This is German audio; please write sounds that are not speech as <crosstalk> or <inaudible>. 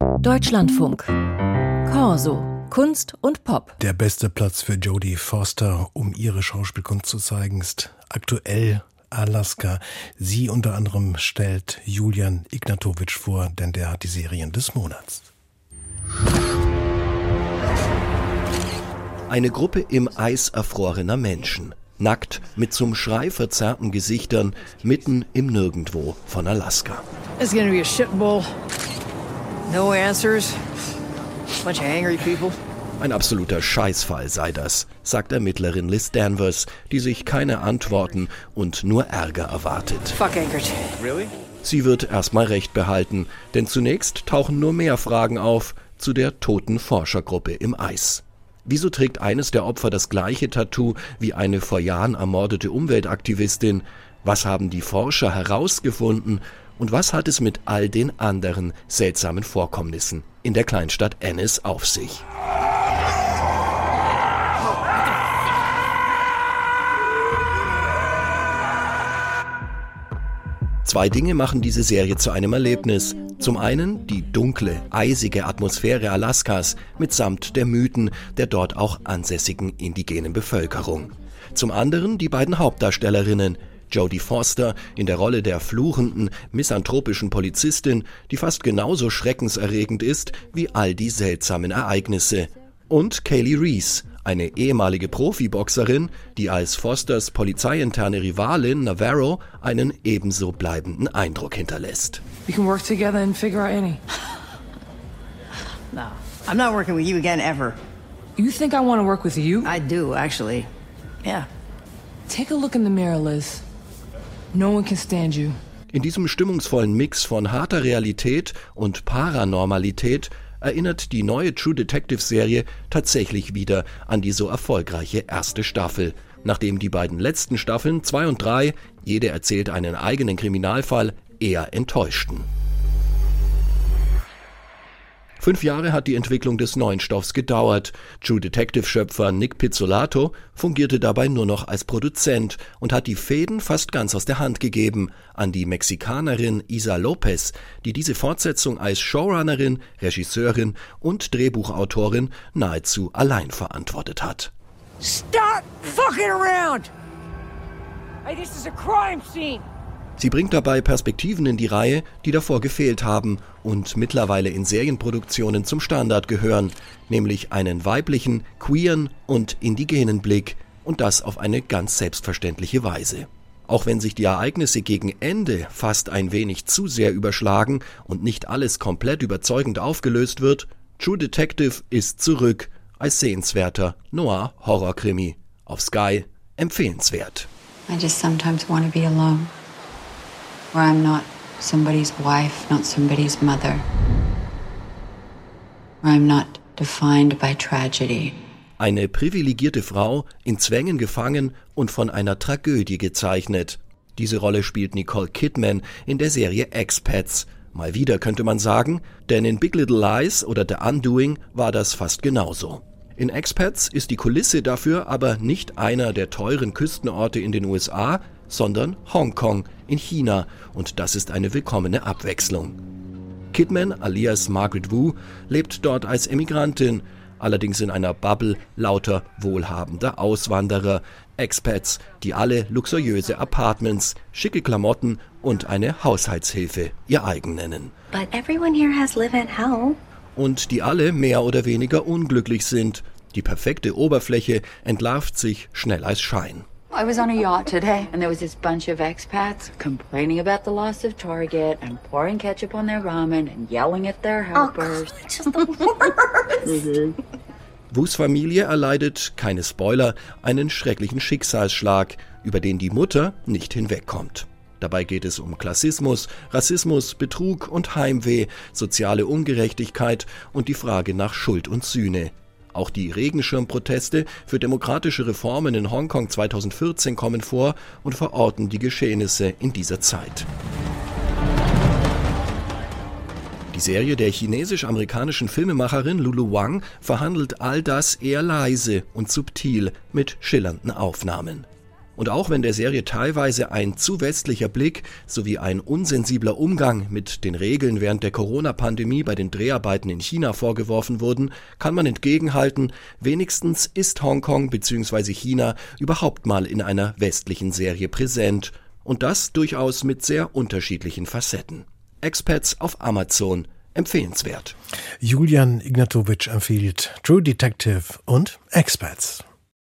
Deutschlandfunk. Corso. Kunst und Pop. Der beste Platz für Jodie Foster, um ihre Schauspielkunst zu zeigen, ist aktuell Alaska. Sie unter anderem stellt Julian Ignatowitsch vor, denn der hat die Serien des Monats. Eine Gruppe im Eis erfrorener Menschen. Nackt, mit zum Schrei verzerrten Gesichtern, mitten im Nirgendwo von Alaska. It's gonna be a shit bowl. No answers. Bunch of angry people. Ein absoluter Scheißfall sei das, sagt Ermittlerin Liz Danvers, die sich keine Antworten und nur Ärger erwartet. Fuck Anchorage. Really? Sie wird erstmal recht behalten, denn zunächst tauchen nur mehr Fragen auf zu der toten Forschergruppe im Eis. Wieso trägt eines der Opfer das gleiche Tattoo wie eine vor Jahren ermordete Umweltaktivistin? Was haben die Forscher herausgefunden? Und was hat es mit all den anderen seltsamen Vorkommnissen in der Kleinstadt Ennis auf sich? Zwei Dinge machen diese Serie zu einem Erlebnis. Zum einen die dunkle, eisige Atmosphäre Alaskas mitsamt der Mythen der dort auch ansässigen indigenen Bevölkerung. Zum anderen die beiden Hauptdarstellerinnen, Jodie Foster in der Rolle der fluchenden, misanthropischen Polizistin, die fast genauso schreckenserregend ist wie all die seltsamen Ereignisse. Und Kaylee Reese eine ehemalige Profiboxerin, die als Fosters polizeiinterne Rivalin Navarro einen ebenso bleibenden Eindruck hinterlässt. We can work together and figure out any. <laughs> No. I'm not working with you again ever. You think I want to work with you? I do, actually. Yeah. Take a look in the mirror, Liz. No one can stand you. In diesem stimmungsvollen Mix von harter Realität und Paranormalität erinnert die neue True Detective Serie tatsächlich wieder an die so erfolgreiche erste Staffel. Nachdem die beiden letzten Staffeln, zwei und drei, jede erzählt einen eigenen Kriminalfall, eher enttäuschten. Fünf Jahre hat die Entwicklung des neuen Stoffs gedauert. True Detective-Schöpfer Nick Pizzolato fungierte dabei nur noch als Produzent und hat die Fäden fast ganz aus der Hand gegeben an die Mexikanerin Isa Lopez, die diese Fortsetzung als Showrunnerin, Regisseurin und Drehbuchautorin nahezu allein verantwortet hat. Stop fucking around! Hey, this is a crime scene! Sie bringt dabei Perspektiven in die Reihe, die davor gefehlt haben und mittlerweile in Serienproduktionen zum Standard gehören, nämlich einen weiblichen, queeren und indigenen Blick und das auf eine ganz selbstverständliche Weise. Auch wenn sich die Ereignisse gegen Ende fast ein wenig zu sehr überschlagen und nicht alles komplett überzeugend aufgelöst wird, True Detective ist zurück als sehenswerter Noir-Horrorkrimi. Auf Sky empfehlenswert. I just sometimes want to be alone. Where I'm not somebody's wife, not somebody's mother. Where I'm not defined by tragedy. Eine privilegierte Frau, in Zwängen gefangen und von einer Tragödie gezeichnet. Diese Rolle spielt Nicole Kidman in der Serie Expats. Mal wieder könnte man sagen, denn in Big Little Lies oder The Undoing war das fast genauso. In Expats ist die Kulisse dafür aber nicht einer der teuren Küstenorte in den USA, sondern Hongkong in China und das ist eine willkommene Abwechslung. Kidman alias Margaret Wu lebt dort als Emigrantin, allerdings in einer Bubble lauter wohlhabender Auswanderer, Expats, die alle luxuriöse Apartments, schicke Klamotten und eine Haushaltshilfe ihr eigen nennen. But everyone here has live at home. Und die alle mehr oder weniger unglücklich sind. Die perfekte Oberfläche entlarvt sich schnell als Schein. I was on a yacht today, and there was this bunch of expats complaining about the loss of Target and pouring ketchup on their ramen and yelling at their helpers. Oh, just the worst. <laughs> Wus Familie erleidet, keine Spoiler, einen schrecklichen Schicksalsschlag, über den die Mutter nicht hinwegkommt. Dabei geht es um Klassismus, Rassismus, Betrug und Heimweh, soziale Ungerechtigkeit und die Frage nach Schuld und Sühne. Auch die Regenschirmproteste für demokratische Reformen in Hongkong 2014 kommen vor und verorten die Geschehnisse in dieser Zeit. Die Serie der chinesisch-amerikanischen Filmemacherin Lulu Wang verhandelt all das eher leise und subtil mit schillernden Aufnahmen. Und auch wenn der Serie teilweise ein zu westlicher Blick sowie ein unsensibler Umgang mit den Regeln während der Corona-Pandemie bei den Dreharbeiten in China vorgeworfen wurden, kann man entgegenhalten, wenigstens ist Hongkong bzw. China überhaupt mal in einer westlichen Serie präsent. Und das durchaus mit sehr unterschiedlichen Facetten. Expats auf Amazon empfehlenswert. Julian Ignatowitsch empfiehlt True Detective und Expats.